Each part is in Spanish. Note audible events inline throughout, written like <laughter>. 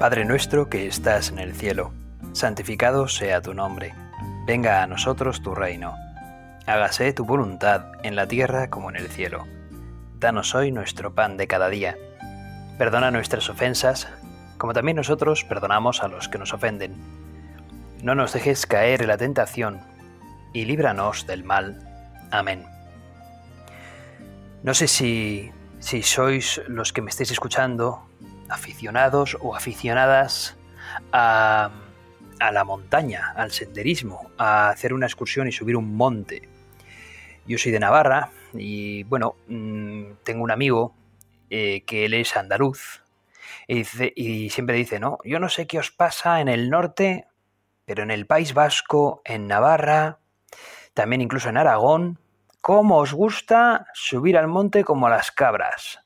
Padre nuestro que estás en el cielo, santificado sea tu nombre. Venga a nosotros tu reino. Hágase tu voluntad en la tierra como en el cielo. Danos hoy nuestro pan de cada día. Perdona nuestras ofensas, como también nosotros perdonamos a los que nos ofenden. No nos dejes caer en la tentación, y líbranos del mal. Amén. No sé si, si sois los que me estéis escuchando aficionados o aficionadas a, la montaña, al senderismo, a hacer una excursión y subir un monte. Yo soy de Navarra y bueno, mm, tengo un amigo eh, que él es andaluz y siempre dice, no, yo no sé qué os pasa en el norte, pero en el País Vasco, en Navarra, también incluso en Aragón, cómo os gusta subir al monte como a las cabras.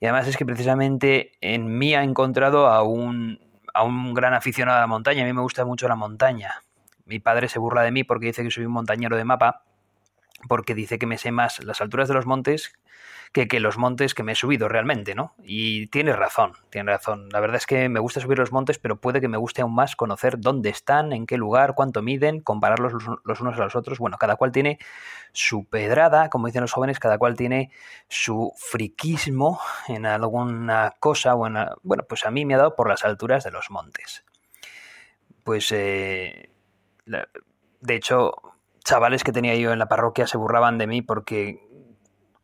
Y además es que precisamente en mí ha encontrado a un, a un gran aficionado a la montaña. A mí me gusta mucho la montaña. Mi padre se burla de mí porque dice que soy un montañero de mapa, porque dice que me sé más las alturas de los montes que, que los montes que me he subido realmente, ¿no? Y tiene razón, tiene razón. La verdad es que me gusta subir los montes, pero puede que me guste aún más conocer dónde están, en qué lugar, cuánto miden, compararlos los unos a los otros. Bueno, cada cual tiene su pedrada, como dicen los jóvenes, cada cual tiene su friquismo en alguna cosa. Bueno, bueno pues a mí me ha dado por las alturas de los montes. Pues, eh, de hecho, chavales que tenía yo en la parroquia se burlaban de mí porque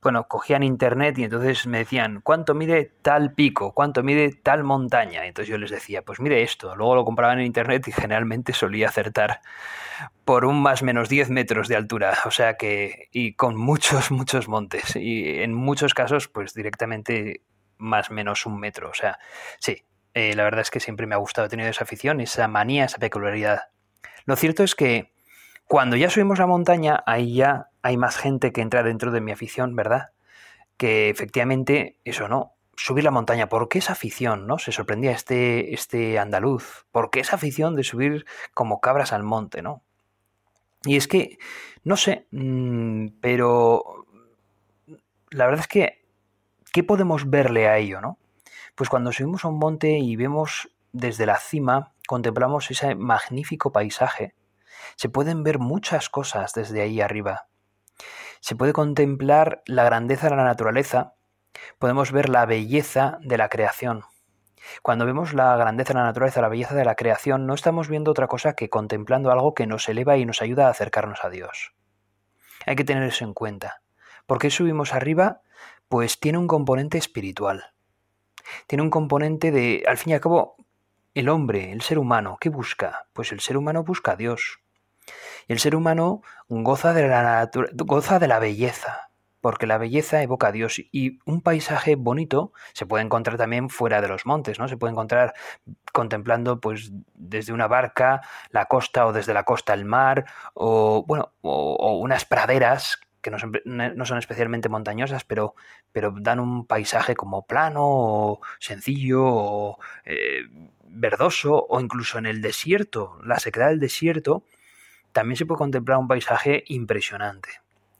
bueno, cogían internet y entonces me decían, ¿cuánto mide tal pico? ¿Cuánto mide tal montaña? entonces yo les decía, pues mide esto. Luego lo compraban en internet y generalmente solía acertar por un más menos 10 metros de altura. O sea que, y con muchos, <laughs> muchos montes. Y en muchos casos, pues directamente más menos un metro. O sea, sí, eh, la verdad es que siempre me ha gustado, he tenido esa afición, esa manía, esa peculiaridad. Lo cierto es que cuando ya subimos la montaña, ahí ya hay más gente que entra dentro de mi afición, ¿verdad? Que efectivamente, eso no, subir la montaña, ¿por qué esa afición, no? Se sorprendía este, este andaluz, ¿por qué esa afición de subir como cabras al monte, no? Y es que, no sé, mm, pero la verdad es que, ¿qué podemos verle a ello, no? Pues cuando subimos a un monte y vemos desde la cima, contemplamos ese magnífico paisaje, se pueden ver muchas cosas desde ahí arriba se puede contemplar la grandeza de la naturaleza, podemos ver la belleza de la creación. Cuando vemos la grandeza de la naturaleza, la belleza de la creación, no estamos viendo otra cosa que contemplando algo que nos eleva y nos ayuda a acercarnos a Dios. Hay que tener eso en cuenta. ¿Por qué subimos arriba? Pues tiene un componente espiritual. Tiene un componente de, al fin y al cabo, el hombre, el ser humano, ¿qué busca? Pues el ser humano busca a Dios. El ser humano goza de la, goza de la belleza, porque la belleza evoca a Dios y un paisaje bonito se puede encontrar también fuera de los montes, ¿no? Se puede encontrar contemplando pues desde una barca la costa o desde la costa el mar o bueno, o, unas praderas que no son, no son, especialmente montañosas, pero, pero dan un paisaje como plano o sencillo o eh, verdoso o incluso en el desierto, la sequedad del desierto también se puede contemplar un paisaje impresionante.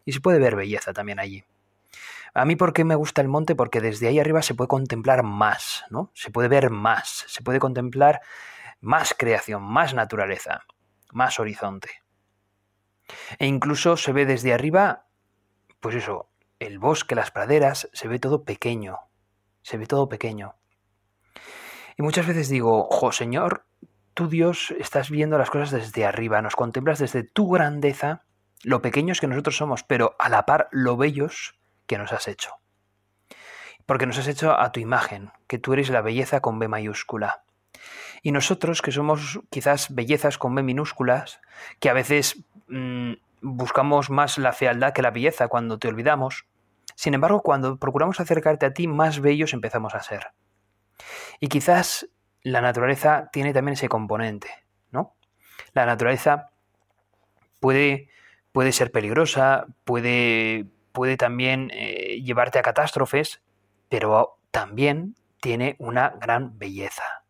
Y se puede ver belleza también allí. A mí, ¿por qué me gusta el monte? Porque desde ahí arriba se puede contemplar más, ¿no? Se puede ver más, se puede contemplar más creación, más naturaleza, más horizonte. E incluso se ve desde arriba, pues eso, el bosque, las praderas, se ve todo pequeño, se ve todo pequeño. Y muchas veces digo, jo, Señor, tú Dios estás viendo las cosas desde arriba, nos contemplas desde tu grandeza, lo pequeños que nosotros somos, pero a la par lo bellos que nos has hecho. Porque nos has hecho a tu imagen, que tú eres la belleza con B mayúscula. Y nosotros, que somos quizás bellezas con B minúsculas, que a veces mmm, buscamos más la fealdad que la belleza cuando te olvidamos, sin embargo, cuando procuramos acercarte a ti, más bellos empezamos a ser. Y quizás la naturaleza tiene también ese componente, ¿no? La naturaleza puede, puede ser peligrosa, puede, puede también eh, llevarte a catástrofes, pero también tiene una gran belleza.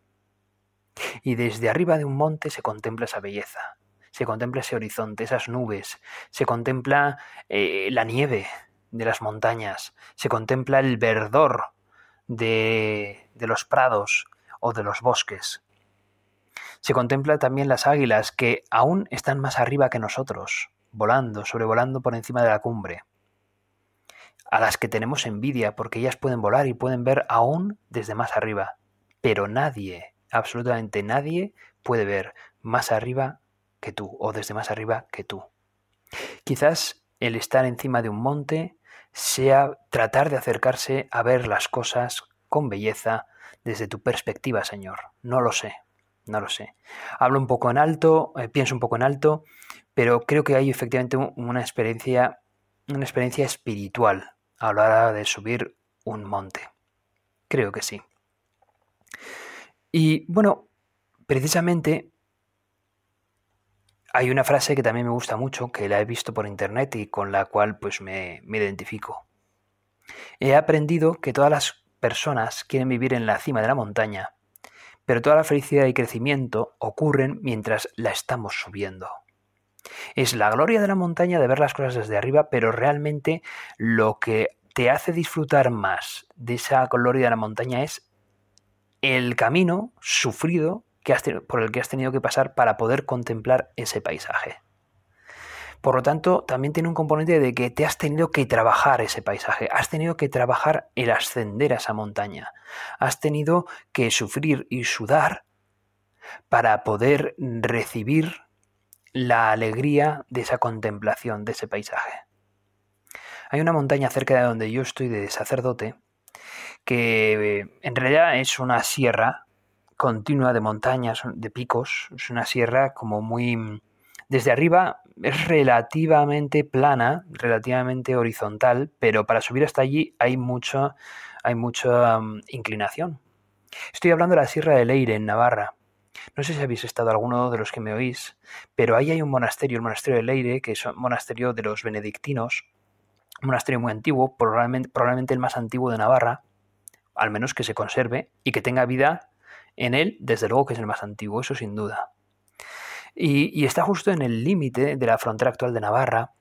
Y desde arriba de un monte se contempla esa belleza, se contempla ese horizonte, esas nubes, se contempla eh, la nieve de las montañas, se contempla el verdor de, de los prados, o de los bosques. Se contempla también las águilas que aún están más arriba que nosotros, volando, sobrevolando por encima de la cumbre, a las que tenemos envidia porque ellas pueden volar y pueden ver aún desde más arriba, pero nadie, absolutamente nadie, puede ver más arriba que tú o desde más arriba que tú. Quizás el estar encima de un monte sea tratar de acercarse a ver las cosas con belleza desde tu perspectiva, Señor. No lo sé, no lo sé. Hablo un poco en alto, eh, pienso un poco en alto, pero creo que hay efectivamente una experiencia, una experiencia espiritual a la hora de subir un monte. Creo que sí. Y bueno, precisamente hay una frase que también me gusta mucho, que la he visto por internet y con la cual pues me, me identifico. He aprendido que todas las personas quieren vivir en la cima de la montaña, pero toda la felicidad y crecimiento ocurren mientras la estamos subiendo. Es la gloria de la montaña de ver las cosas desde arriba, pero realmente lo que te hace disfrutar más de esa gloria de la montaña es el camino sufrido por el que has tenido que pasar para poder contemplar ese paisaje. Por lo tanto, también tiene un componente de que te has tenido que trabajar ese paisaje, has tenido que trabajar el ascender a esa montaña, has tenido que sufrir y sudar para poder recibir la alegría de esa contemplación, de ese paisaje. Hay una montaña cerca de donde yo estoy de sacerdote, que en realidad es una sierra continua de montañas, de picos. Es una sierra como muy... Desde arriba es relativamente plana, relativamente horizontal, pero para subir hasta allí hay, mucho, hay mucha mm, inclinación. Estoy hablando de la Sierra de Leire, en Navarra. No sé si habéis estado alguno de los que me oís, pero ahí hay un monasterio, el monasterio de Leire, que es un monasterio de los benedictinos, un monasterio muy antiguo, probablemente, probablemente el más antiguo de Navarra, al menos que se conserve y que tenga vida en él, desde luego que es el más antiguo, eso sin duda. Y, está justo en el límite de la frontera actual de Navarra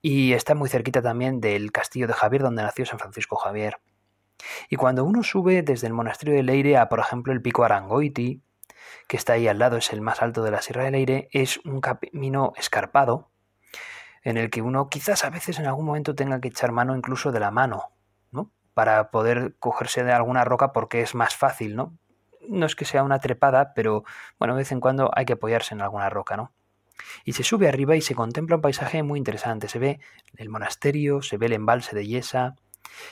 y está muy cerquita también del castillo de Javier donde nació San Francisco Javier. Y cuando uno sube desde el monasterio de Leire a, por ejemplo, el pico Arangoiti, que está ahí al lado, es el más alto de la Sierra de Leire, es un camino escarpado en el que uno quizás a veces en algún momento tenga que echar mano incluso de la mano, ¿no? Para poder cogerse de alguna roca porque es más fácil, ¿no? No es que sea una trepada, pero bueno, de vez en cuando hay que apoyarse en alguna roca, ¿no? Y se sube arriba y se contempla un paisaje muy interesante. Se ve el monasterio, se ve el embalse de Yesa,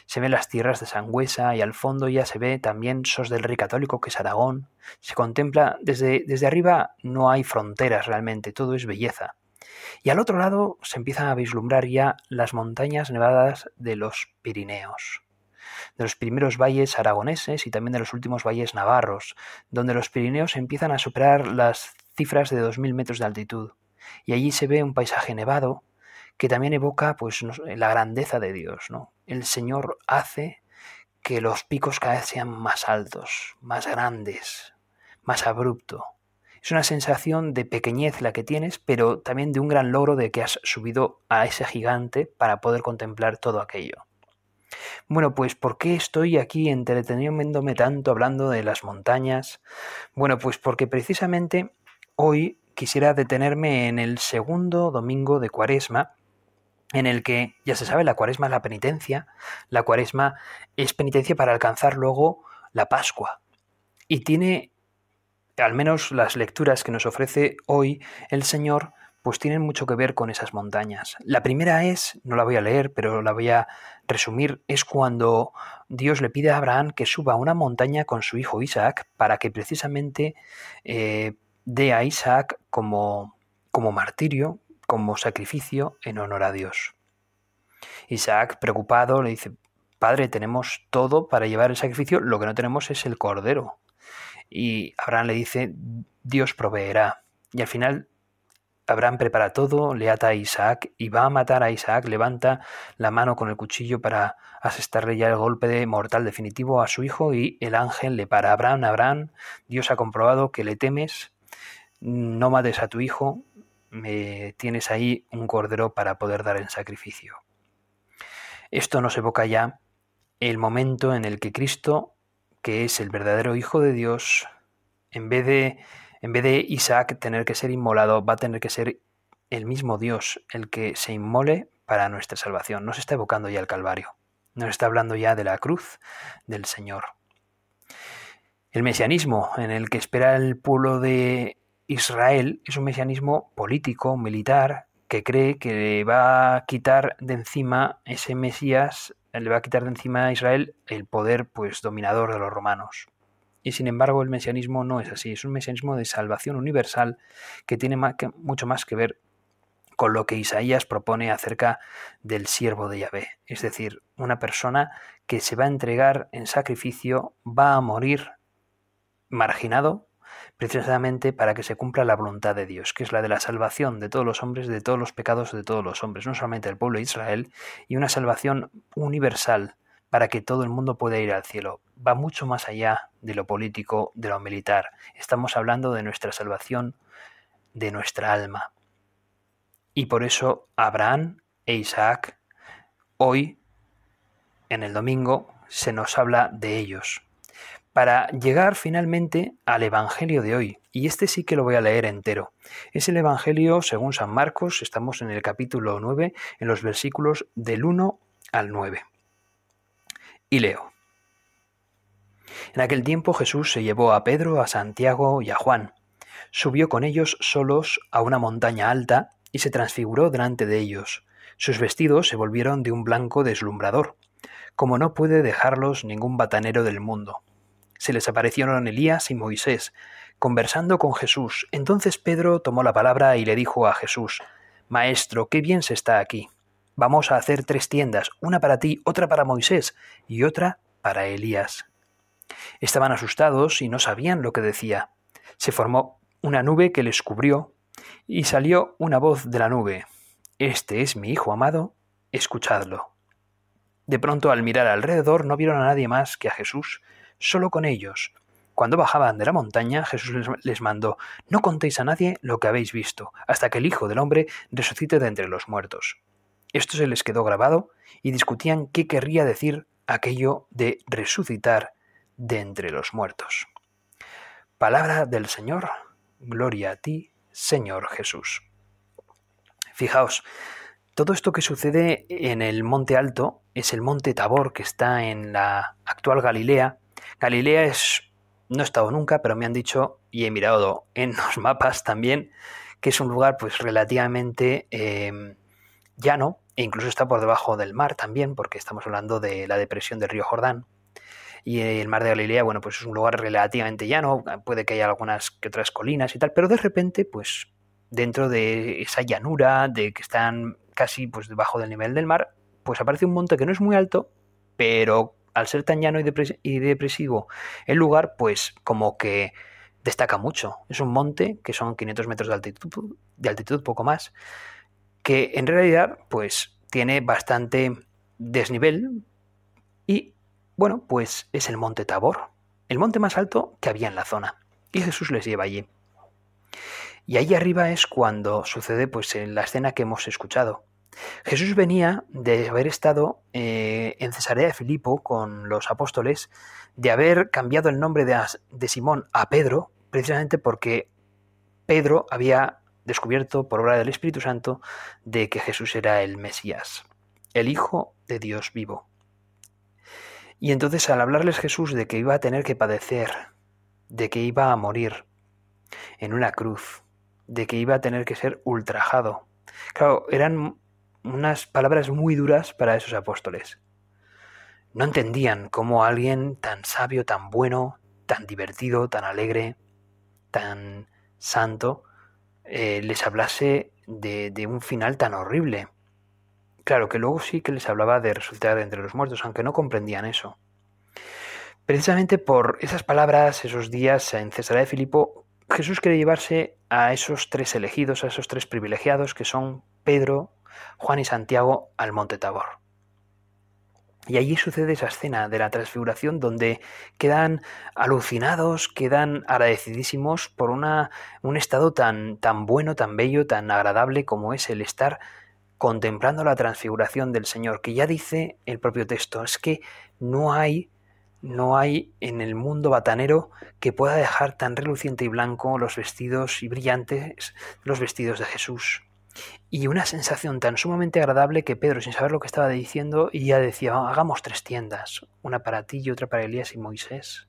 se ven las tierras de Sangüesa y al fondo ya se ve también Sos del Rey Católico, que es Aragón. Se contempla desde, desde arriba, no hay fronteras realmente, todo es belleza. Y al otro lado se empiezan a vislumbrar ya las montañas nevadas de los Pirineos de los primeros valles aragoneses y también de los últimos valles navarros, donde los Pirineos empiezan a superar las cifras de 2.000 metros de altitud. Y allí se ve un paisaje nevado que también evoca pues, la grandeza de Dios. ¿no? El Señor hace que los picos cada vez sean más altos, más grandes, más abrupto. Es una sensación de pequeñez la que tienes, pero también de un gran logro de que has subido a ese gigante para poder contemplar todo aquello. Bueno, pues ¿por qué estoy aquí entreteniéndome tanto hablando de las montañas? Bueno, pues porque precisamente hoy quisiera detenerme en el segundo domingo de Cuaresma, en el que, ya se sabe, la Cuaresma es la penitencia, la Cuaresma es penitencia para alcanzar luego la Pascua. Y tiene, al menos las lecturas que nos ofrece hoy el Señor, pues tienen mucho que ver con esas montañas. La primera es, no la voy a leer, pero la voy a resumir, es cuando Dios le pide a Abraham que suba a una montaña con su hijo Isaac para que precisamente eh, dé a Isaac como, como martirio, como sacrificio en honor a Dios. Isaac, preocupado, le dice, Padre, tenemos todo para llevar el sacrificio, lo que no tenemos es el cordero. Y Abraham le dice, Dios proveerá. Y al final Abraham prepara todo, le ata a Isaac y va a matar a Isaac, levanta la mano con el cuchillo para asestarle ya el golpe de mortal definitivo a su hijo y el ángel le para. Abraham, Abraham, Dios ha comprobado que le temes, no mates a tu hijo, me tienes ahí un cordero para poder dar en sacrificio. Esto nos evoca ya el momento en el que Cristo que es el verdadero Hijo de Dios, en vez de, en vez de Isaac tener que ser inmolado, va a tener que ser el mismo Dios el que se inmole para nuestra salvación. No se está evocando ya el Calvario, nos está hablando ya de la cruz del Señor. El mesianismo en el que espera el pueblo de Israel es un mesianismo político, militar, que cree que le va a quitar de encima ese Mesías, le va a quitar de encima a Israel el poder pues dominador de los romanos. Y sin embargo el mesianismo no es así, es un mesianismo de salvación universal que tiene mucho más que ver con lo que Isaías propone acerca del siervo de Yahvé, es decir, una persona que se va a entregar en sacrificio, va a morir marginado precisamente para que se cumpla la voluntad de Dios, que es la de la salvación de todos los hombres, de todos los pecados de todos los hombres, no solamente del pueblo de Israel, y una salvación universal para que todo el mundo pueda ir al cielo. Va mucho más allá de lo político, de lo militar. Estamos hablando de nuestra salvación, de nuestra alma. Y por eso Abraham e Isaac, hoy, en el domingo, se nos habla de ellos para llegar finalmente al Evangelio de hoy. Y este sí que lo voy a leer entero. Es el Evangelio según San Marcos, estamos en el capítulo 9, en los versículos del 1 al 9. Y leo. En aquel tiempo Jesús se llevó a Pedro, a Santiago y a Juan. Subió con ellos solos a una montaña alta y se transfiguró delante de ellos. Sus vestidos se volvieron de un blanco deslumbrador, como no puede dejarlos ningún batanero del mundo se les aparecieron Elías y Moisés, conversando con Jesús. Entonces Pedro tomó la palabra y le dijo a Jesús, Maestro, qué bien se está aquí. Vamos a hacer tres tiendas, una para ti, otra para Moisés y otra para Elías. Estaban asustados y no sabían lo que decía. Se formó una nube que les cubrió y salió una voz de la nube. Este es mi Hijo amado, escuchadlo. De pronto al mirar alrededor no vieron a nadie más que a Jesús solo con ellos. Cuando bajaban de la montaña, Jesús les mandó, No contéis a nadie lo que habéis visto, hasta que el Hijo del Hombre resucite de entre los muertos. Esto se les quedó grabado y discutían qué querría decir aquello de resucitar de entre los muertos. Palabra del Señor, gloria a ti, Señor Jesús. Fijaos, todo esto que sucede en el Monte Alto es el Monte Tabor que está en la actual Galilea Galilea es, no he estado nunca, pero me han dicho y he mirado en <laughs> los mapas también que es un lugar pues relativamente em, llano e incluso está por debajo del mar también, porque estamos hablando de la depresión del río Jordán. Y el mar de Galilea, bueno, pues es un lugar relativamente llano, puede que haya algunas que otras colinas y tal, pero de repente, pues dentro de esa llanura, de que están casi pues debajo del nivel del mar, pues aparece un monte que no es muy alto, pero al ser tan llano y, depresivo el lugar, pues como que destaca mucho. Es un monte que son 500 metros de altitud, de altitud poco más, que en realidad pues tiene bastante desnivel y bueno, pues es el monte Tabor, el monte más alto que había en la zona. Y Jesús les lleva allí. Y ahí arriba es cuando sucede pues en la escena que hemos escuchado. Jesús venía de haber estado eh, en Cesarea de Filipo con los apóstoles, de haber cambiado el nombre de, de Simón a Pedro, precisamente porque Pedro había descubierto por obra del Espíritu Santo de que Jesús era el Mesías, el Hijo de Dios vivo. Y entonces al hablarles Jesús de que iba a tener que padecer, de que iba a morir en una cruz, de que iba a tener que ser ultrajado. Claro, eran unas palabras muy duras para esos apóstoles. No entendían cómo alguien tan sabio, tan bueno, tan divertido, tan alegre, tan santo, eh, les hablase de, un final tan horrible. Claro que luego sí que les hablaba de resucitar entre los muertos, aunque no comprendían eso. Precisamente por esas palabras, esos días en Cesarea de Filipo, Jesús quiere llevarse a esos tres elegidos, a esos tres privilegiados que son Pedro, Juan y Santiago al monte Tabor. Y allí sucede esa escena de la transfiguración donde quedan alucinados, quedan agradecidísimos por una, un estado tan, tan bueno, tan bello, tan agradable como es el estar contemplando la transfiguración del Señor, que ya dice el propio texto, es que no hay no hay en el mundo batanero que pueda dejar tan reluciente y blanco los vestidos y brillantes los vestidos de Jesús. Y una sensación tan sumamente agradable que Pedro, sin saber lo que estaba diciendo, ya decía, hagamos tres tiendas, una para ti y otra para Elías y Moisés.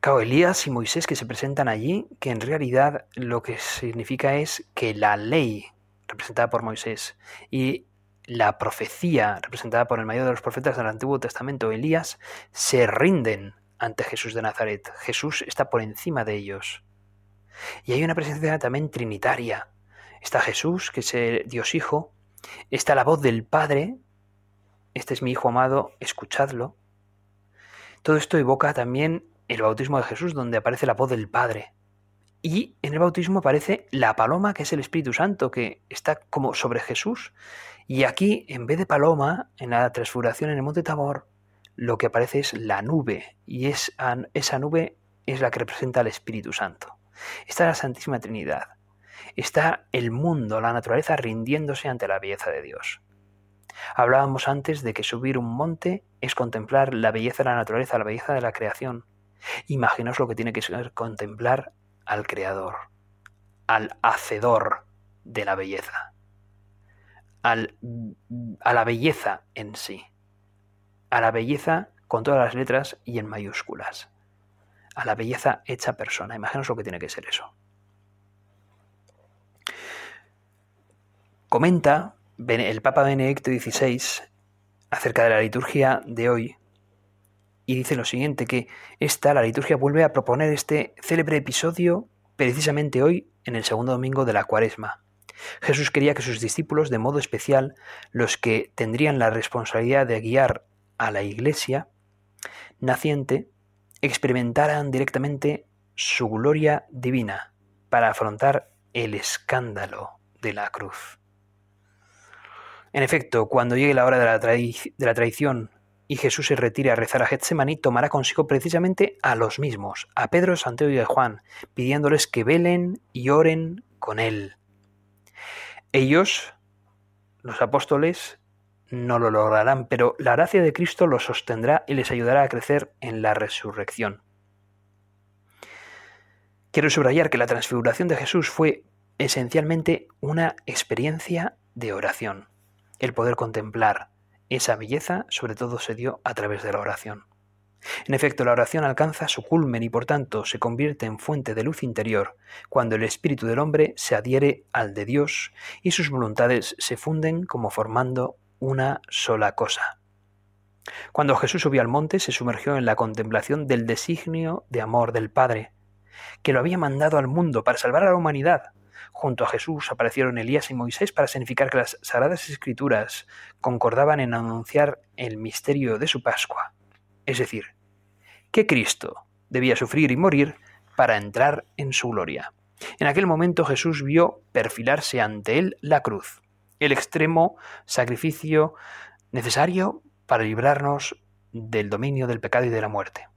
Claro, Elías y Moisés que se presentan allí, que en realidad lo que significa es que la ley representada por Moisés y la profecía representada por el mayor de los profetas del Antiguo Testamento, Elías, se rinden ante Jesús de Nazaret. Jesús está por encima de ellos. Y hay una presencia también trinitaria. Está Jesús, que es Dios Hijo, está la voz del Padre, este es mi Hijo amado, escuchadlo. Todo esto evoca también el bautismo de Jesús, donde aparece la voz del Padre. Y en el bautismo aparece la paloma, que es el Espíritu Santo, que está como sobre Jesús. Y aquí, en vez de paloma, en la transfiguración en el Monte Tabor, lo que aparece es la nube. Y es, esa nube es la que representa al Espíritu Santo. Está la Santísima Trinidad. Está el mundo, la naturaleza rindiéndose ante la belleza de Dios. Hablábamos antes de que subir un monte es contemplar la belleza de la naturaleza, la belleza de la creación. Imaginaos lo que tiene que ser contemplar al Creador, al Hacedor de la belleza, al, a la belleza en sí, a la belleza con todas las letras y en mayúsculas, a la belleza hecha persona. Imaginaos lo que tiene que ser eso. Comenta el Papa Benedicto XVI acerca de la liturgia de hoy y dice lo siguiente, que esta, la liturgia, vuelve a proponer este célebre episodio precisamente hoy, en el segundo domingo de la cuaresma. Jesús quería que sus discípulos, de modo especial los que tendrían la responsabilidad de guiar a la iglesia naciente, experimentaran directamente su gloria divina para afrontar el escándalo de la cruz. En efecto, cuando llegue la hora de la, traición y Jesús se retire a rezar a Getsemaní, tomará consigo precisamente a los mismos, a Pedro, Santiago y a Juan, pidiéndoles que velen y oren con él. Ellos, los apóstoles, no lo lograrán, pero la gracia de Cristo los sostendrá y les ayudará a crecer en la resurrección. Quiero subrayar que la transfiguración de Jesús fue esencialmente una experiencia de oración, el poder contemplar, esa belleza sobre todo se dio a través de la oración. En efecto, la oración alcanza su culmen y por tanto se convierte en fuente de luz interior cuando el espíritu del hombre se adhiere al de Dios y sus voluntades se funden como formando una sola cosa. Cuando Jesús subió al monte se sumergió en la contemplación del designio de amor del Padre, que lo había mandado al mundo para salvar a la humanidad, Junto a Jesús aparecieron Elías y Moisés para significar que las sagradas escrituras concordaban en anunciar el misterio de su Pascua, es decir, que Cristo debía sufrir y morir para entrar en su gloria. En aquel momento Jesús vio perfilarse ante él la cruz, el extremo sacrificio necesario para librarnos del dominio del pecado y de la muerte.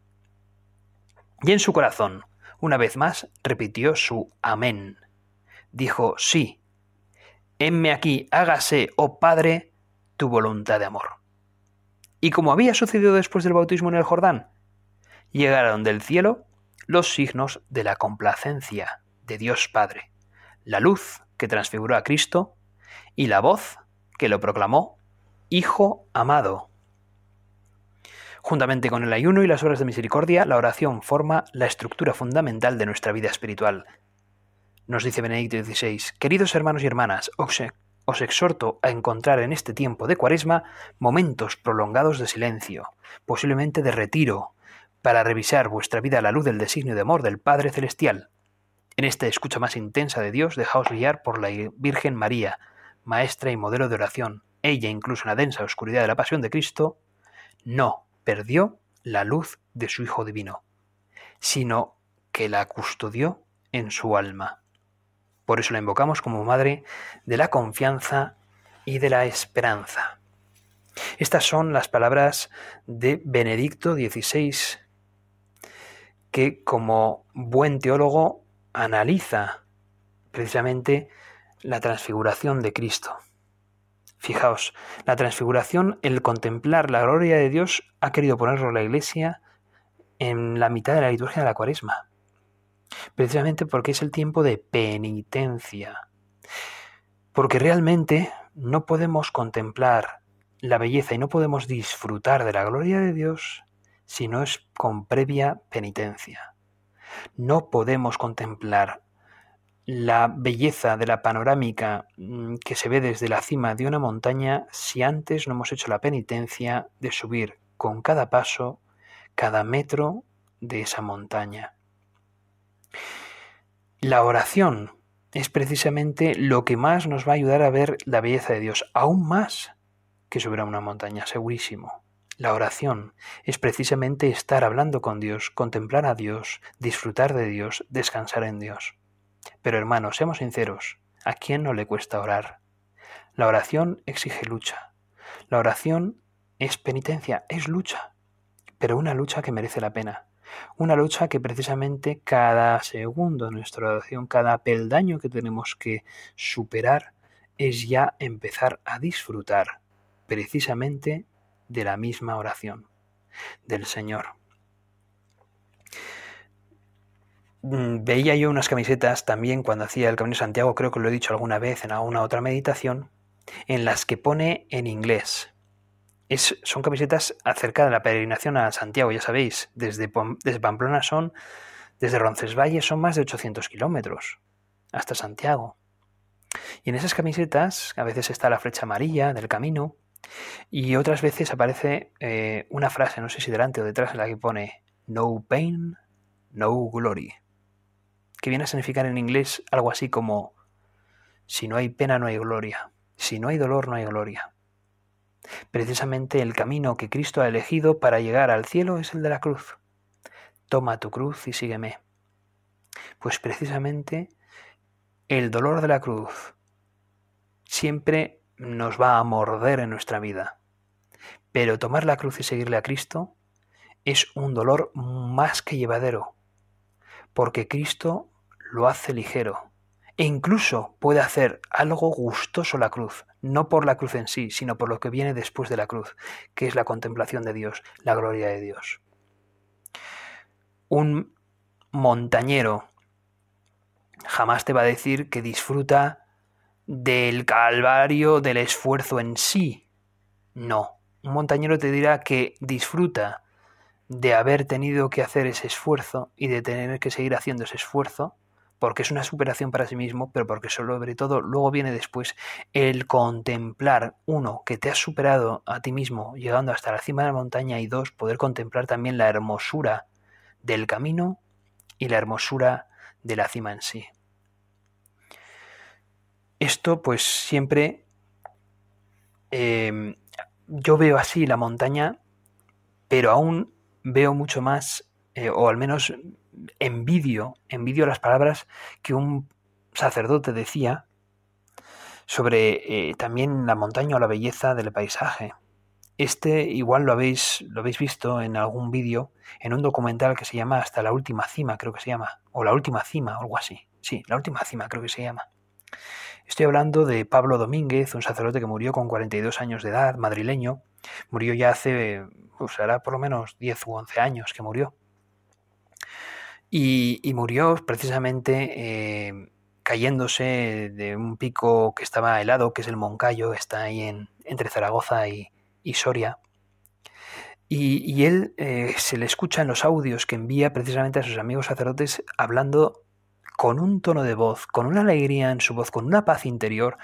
Y en su corazón, una vez más, repitió su amén, dijo, sí, heme aquí, hágase, oh Padre, tu voluntad de amor. Y como había sucedido después del bautismo en el Jordán, llegaron del cielo los signos de la complacencia de Dios Padre, la luz que transfiguró a Cristo y la voz que lo proclamó Hijo amado. Juntamente con el ayuno y las obras de misericordia, la oración forma la estructura fundamental de nuestra vida espiritual, nos dice Benedicto XVI, queridos hermanos y hermanas, os, exhorto a encontrar en este tiempo de cuaresma momentos prolongados de silencio, posiblemente de retiro, para revisar vuestra vida a la luz del designio de amor del Padre Celestial. En esta escucha más intensa de Dios, dejaos guiar por la Virgen María, maestra y modelo de oración. Ella, incluso en la densa oscuridad de la pasión de Cristo, no perdió la luz de su Hijo Divino, sino que la custodió en su alma. Por eso la invocamos como Madre de la confianza y de la esperanza. Estas son las palabras de Benedicto XVI, que como buen teólogo analiza precisamente la transfiguración de Cristo. Fijaos, la transfiguración, el contemplar la gloria de Dios, ha querido ponerlo la Iglesia en la mitad de la liturgia de la cuaresma. Precisamente porque es el tiempo de penitencia. Porque realmente no podemos contemplar la belleza y no podemos disfrutar de la gloria de Dios si no es con previa penitencia. No podemos contemplar la belleza de la panorámica mm, que se ve desde la cima de una montaña si antes no hemos hecho la penitencia de subir con cada paso, cada metro de esa montaña. La oración es precisamente lo que más nos va a ayudar a ver la belleza de Dios, aún más que subir a una montaña, segurísimo. La oración es precisamente estar hablando con Dios, contemplar a Dios, disfrutar de Dios, descansar en Dios. Pero hermanos, seamos sinceros, ¿a quién no le cuesta orar? La oración exige lucha. La oración es penitencia, es lucha, pero una lucha que merece la pena. Una lucha que precisamente cada segundo de nuestra oración, cada peldaño que tenemos que superar, es ya empezar a disfrutar precisamente de la misma oración del Señor. Mm, veía yo unas camisetas también cuando hacía el Camino de Santiago, creo que lo he dicho alguna vez en alguna otra meditación, en las que pone en inglés. Son camisetas acerca de la peregrinación a Santiago, ya sabéis, desde, desde Pamplona son, desde Roncesvalles son más de 800 kilómetros hasta Santiago. Y en esas camisetas a veces está la flecha amarilla del camino y otras veces aparece eh, una frase, no sé si delante o detrás, en la que pone No pain, no glory que viene a significar en inglés algo así como si no hay pena no hay gloria, si no hay dolor no hay gloria. Precisamente el camino que Cristo ha elegido para llegar al cielo es el de la cruz. Toma tu cruz y sígueme. Pues precisamente el dolor de la cruz siempre nos va a morder en nuestra vida. Pero tomar la cruz y seguirle a Cristo es un dolor más que llevadero, porque Cristo lo hace ligero e incluso puede hacer algo gustoso la cruz, no por la cruz en sí, sino por lo que viene después de la cruz, que es la contemplación de Dios, la gloria de Dios. Un montañero jamás te va a decir que disfruta del calvario, del esfuerzo en sí. No, un montañero te dirá que disfruta de haber tenido que hacer ese esfuerzo y de tener que seguir haciendo ese esfuerzo, porque es una superación para sí mismo, pero porque sobre todo luego viene después el contemplar, uno, que te has superado a ti mismo llegando hasta la cima de la montaña y dos, poder contemplar también la hermosura del camino y la hermosura de la cima en sí. Esto pues siempre eh, yo veo así la montaña, pero aún veo mucho más, eh, o al menos envidio, envidio las palabras que un sacerdote decía sobre eh, también la montaña o la belleza del paisaje. Este igual lo habéis, lo habéis visto en algún vídeo, en un documental que se llama Hasta la última cima, creo que se llama, o la última cima, o algo así. Sí, la última cima creo que se llama. Estoy hablando de Pablo Domínguez, un sacerdote que murió con 42 años de edad, madrileño. Murió ya hace, pues hará por lo menos 10 u 11 años que murió. Y, murió precisamente eh, cayéndose de un pico que estaba helado, que es el Moncayo, está ahí en, entre Zaragoza y, Soria. Y, él eh, se le escucha en los audios que envía precisamente a sus amigos sacerdotes hablando con un tono de voz, con una alegría en su voz, con una paz interior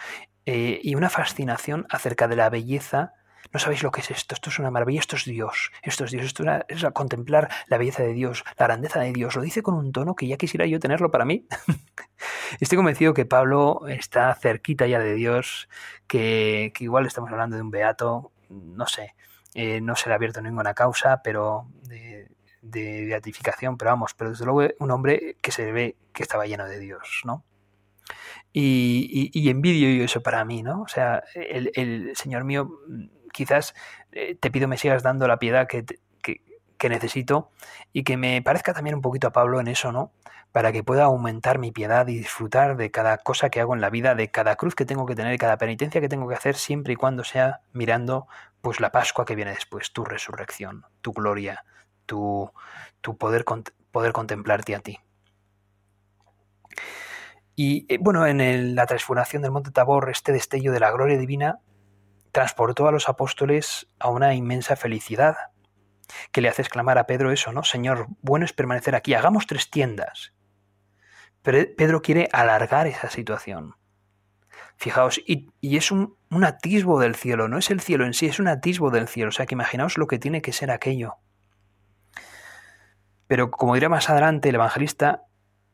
eh, y una fascinación acerca de la belleza. No sabéis lo que es esto, esto es una maravilla, esto es Dios, esto es Dios, esto es, contemplar la belleza de Dios, la grandeza de Dios. Lo dice con un tono que ya quisiera yo tenerlo para mí. <laughs> Estoy convencido que Pablo está cerquita ya de Dios, que, igual estamos hablando de un beato, no sé, eh, no se le ha abierto ninguna causa, pero de beatificación, pero vamos, pero desde luego un hombre que se ve que estaba lleno de Dios, ¿no? Y, y, envidio yo eso para mí, ¿no? O sea, el, Señor mío, quizás eh, te pido me sigas dando la piedad que, que, necesito y que me parezca también un poquito a Pablo en eso, ¿no? Para que pueda aumentar mi piedad y disfrutar de cada cosa que hago en la vida, de cada cruz que tengo que tener, cada penitencia que tengo que hacer, siempre y cuando sea mirando pues la Pascua que viene después, tu resurrección, tu gloria, tu, tu poder, poder contemplarte a ti. Y eh, bueno, en la transformación del Monte Tabor, este destello de la gloria divina transportó a los apóstoles a una inmensa felicidad, que le hace exclamar a Pedro eso, ¿no? Señor, bueno es permanecer aquí, hagamos tres tiendas. Pero Pedro quiere alargar esa situación. Fijaos, y, es un, un, atisbo del cielo, no es el cielo en sí, es un atisbo del cielo. O sea que imaginaos lo que tiene que ser aquello. Pero como dirá más adelante el evangelista,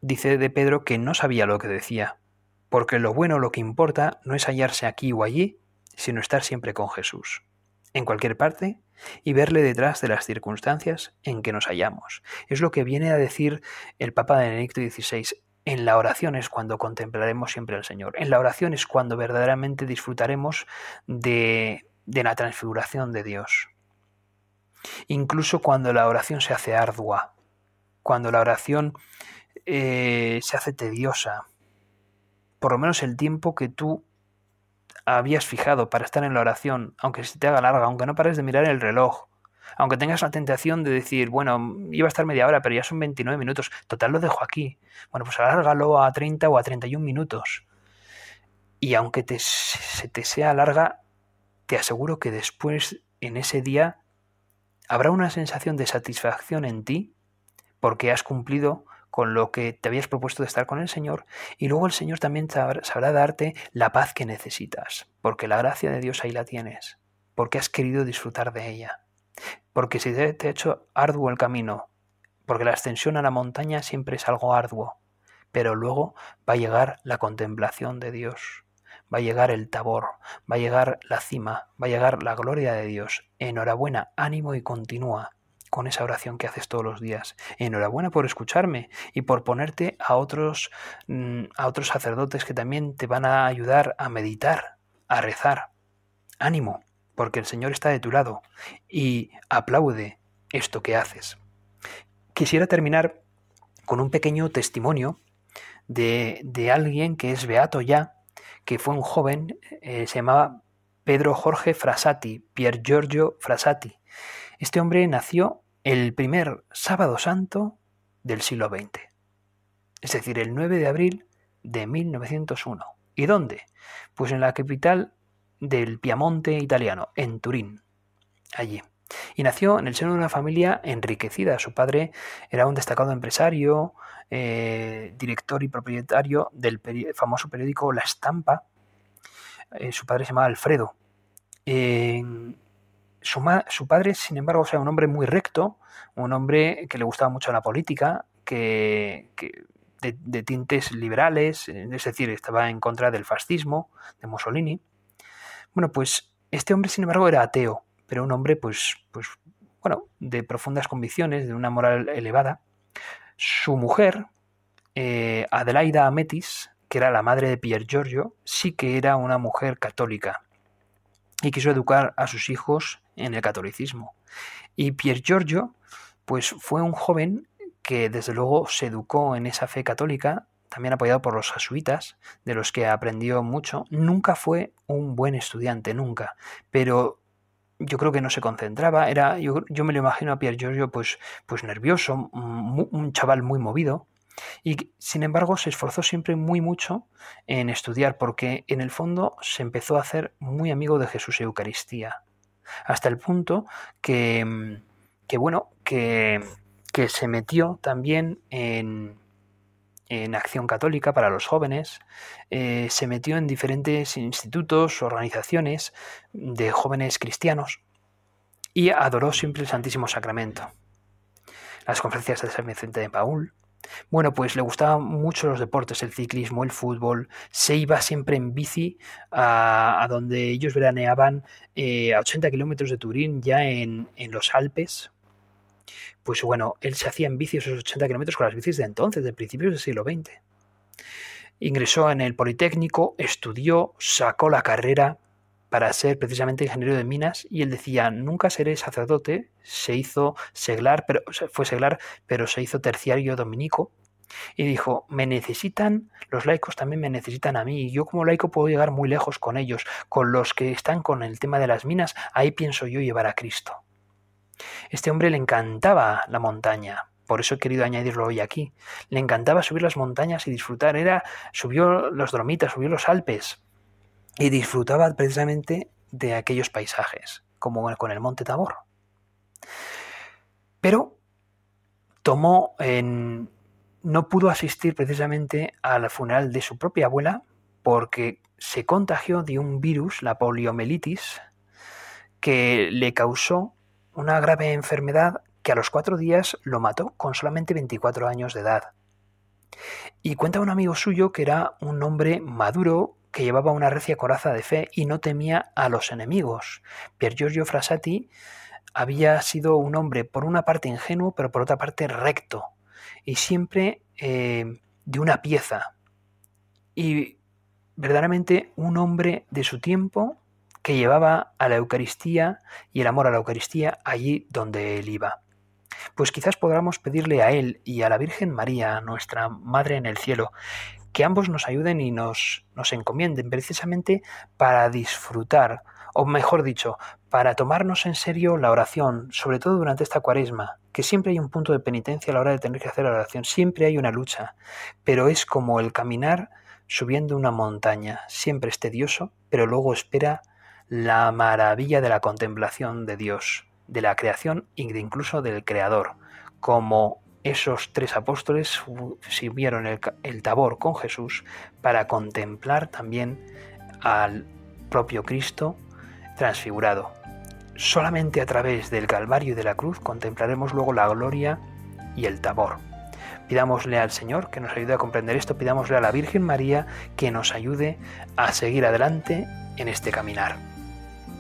dice de Pedro que no sabía lo que decía, porque lo bueno, lo que importa, no es hallarse aquí o allí, sino estar siempre con Jesús, en cualquier parte, y verle detrás de las circunstancias en que nos hallamos. Es lo que viene a decir el Papa Benedicto XVI. En la oración es cuando contemplaremos siempre al Señor. En la oración es cuando verdaderamente disfrutaremos de, de la transfiguración de Dios. Incluso cuando la oración se hace ardua, cuando la oración eh, se hace tediosa. Por lo menos el tiempo que tú habías fijado para estar en la oración, aunque se te haga larga, aunque no pares de mirar el reloj, aunque tengas la tentación de decir, bueno, iba a estar media hora, pero ya son 29 minutos, total lo dejo aquí. Bueno, pues alárgalo a 30 o a 31 minutos. Y aunque te, se te sea larga, te aseguro que después, en ese día, habrá una sensación de satisfacción en ti porque has cumplido con lo que te habías propuesto de estar con el Señor y luego el Señor también sabrá, darte la paz que necesitas, porque la gracia de Dios ahí la tienes, porque has querido disfrutar de ella, porque si te, ha hecho arduo el camino, porque la ascensión a la montaña siempre es algo arduo, pero luego va a llegar la contemplación de Dios, va a llegar el tabor, va a llegar la cima, va a llegar la gloria de Dios. Enhorabuena, ánimo y continúa con esa oración que haces todos los días. Enhorabuena por escucharme y por ponerte a otros, mm, a otros sacerdotes que también te van a ayudar a meditar, a rezar. Ánimo, porque el Señor está de tu lado y aplaude esto que haces. Quisiera terminar con un pequeño testimonio de, de alguien que es beato ya, que fue un joven, eh, se llamaba Pedro Jorge Frasati, Pier Giorgio Frasati. Este hombre nació el primer sábado santo del siglo XX, es decir, el 9 de abril de 1901. ¿Y dónde? Pues en la capital del Piamonte italiano, en Turín, allí. Y nació en el seno de una familia enriquecida. Su padre era un destacado empresario, eh, director y propietario del famoso periódico La Estampa. Eh, su padre se llamaba Alfredo su, padre, sin embargo, era un hombre muy recto, un hombre que le gustaba mucho la política, que, de, tintes liberales, es decir, estaba en contra del fascismo de Mussolini. Bueno, pues este hombre, sin embargo, era ateo, pero un hombre, pues, pues, bueno, de profundas convicciones, de una moral elevada. Su mujer, eh, Adelaida Ametis, que era la madre de Pier Giorgio, sí que era una mujer católica y quiso educar a sus hijos en el catolicismo. Y Pier Giorgio, pues fue un joven que desde luego se educó en esa fe católica, también apoyado por los jesuitas, de los que aprendió mucho. Nunca fue un buen estudiante, nunca, pero yo creo que no se concentraba, era, yo, me lo imagino a Pier Giorgio pues, pues nervioso, un chaval muy movido, y sin embargo se esforzó siempre muy mucho en estudiar, porque en el fondo se empezó a hacer muy amigo de Jesús Eucaristía hasta el punto que, que bueno, que, que, se metió también en, en Acción Católica para los jóvenes, eh, se metió en diferentes institutos, organizaciones de jóvenes cristianos y adoró siempre el Santísimo Sacramento. Las conferencias de San Vicente de Paul, bueno, pues le gustaban mucho los deportes, el ciclismo, el fútbol. Se iba siempre en bici a, donde ellos veraneaban eh, a 80 kilómetros de Turín, ya en, los Alpes. Pues bueno, él se hacía en bici esos 80 kilómetros con las bicis de entonces, de principios del siglo XX. Ingresó en el Politécnico, estudió, sacó la carrera para ser precisamente ingeniero de minas y él decía, nunca seré sacerdote, se hizo seglar, pero fue seglar, pero se hizo terciario dominico y dijo, me necesitan, los laicos también me necesitan a mí, y yo como laico puedo llegar muy lejos con ellos, con los que están con el tema de las minas, ahí pienso yo llevar a Cristo. Este hombre le encantaba la montaña, por eso he querido añadirlo hoy aquí. Le encantaba subir las montañas y disfrutar. Era, subió los Dromitas, subió los Alpes y disfrutaba precisamente de aquellos paisajes, como con el Monte Tabor. Pero tomó en, no pudo asistir precisamente al funeral de su propia abuela porque se contagió de un virus, la poliomielitis, que le causó una grave enfermedad que a los cuatro días lo mató con solamente 24 años de edad. Y cuenta un amigo suyo que era un hombre maduro que llevaba una recia coraza de fe y no temía a los enemigos. Pier Giorgio Frassati había sido un hombre por una parte ingenuo, pero por otra parte recto, y siempre eh, de una pieza. Y verdaderamente un hombre de su tiempo que llevaba a la Eucaristía y el amor a la Eucaristía allí donde él iba. Pues quizás podamos pedirle a él y a la Virgen María, nuestra Madre en el cielo, que ambos nos ayuden y nos, nos encomienden precisamente para disfrutar, o mejor dicho, para tomarnos en serio la oración, sobre todo durante esta cuaresma, que siempre hay un punto de penitencia a la hora de tener que hacer la oración, siempre hay una lucha, pero es como el caminar subiendo una montaña, siempre es tedioso, pero luego espera la maravilla de la contemplación de Dios, de la creación e incluso del Creador, como esos tres apóstoles sirvieron el, el tabor con Jesús para contemplar también al propio Cristo transfigurado. Solamente a través del Calvario y de la cruz contemplaremos luego la gloria y el tabor. Pidámosle al Señor que nos ayude a comprender esto, pidámosle a la Virgen María que nos ayude a seguir adelante en este caminar.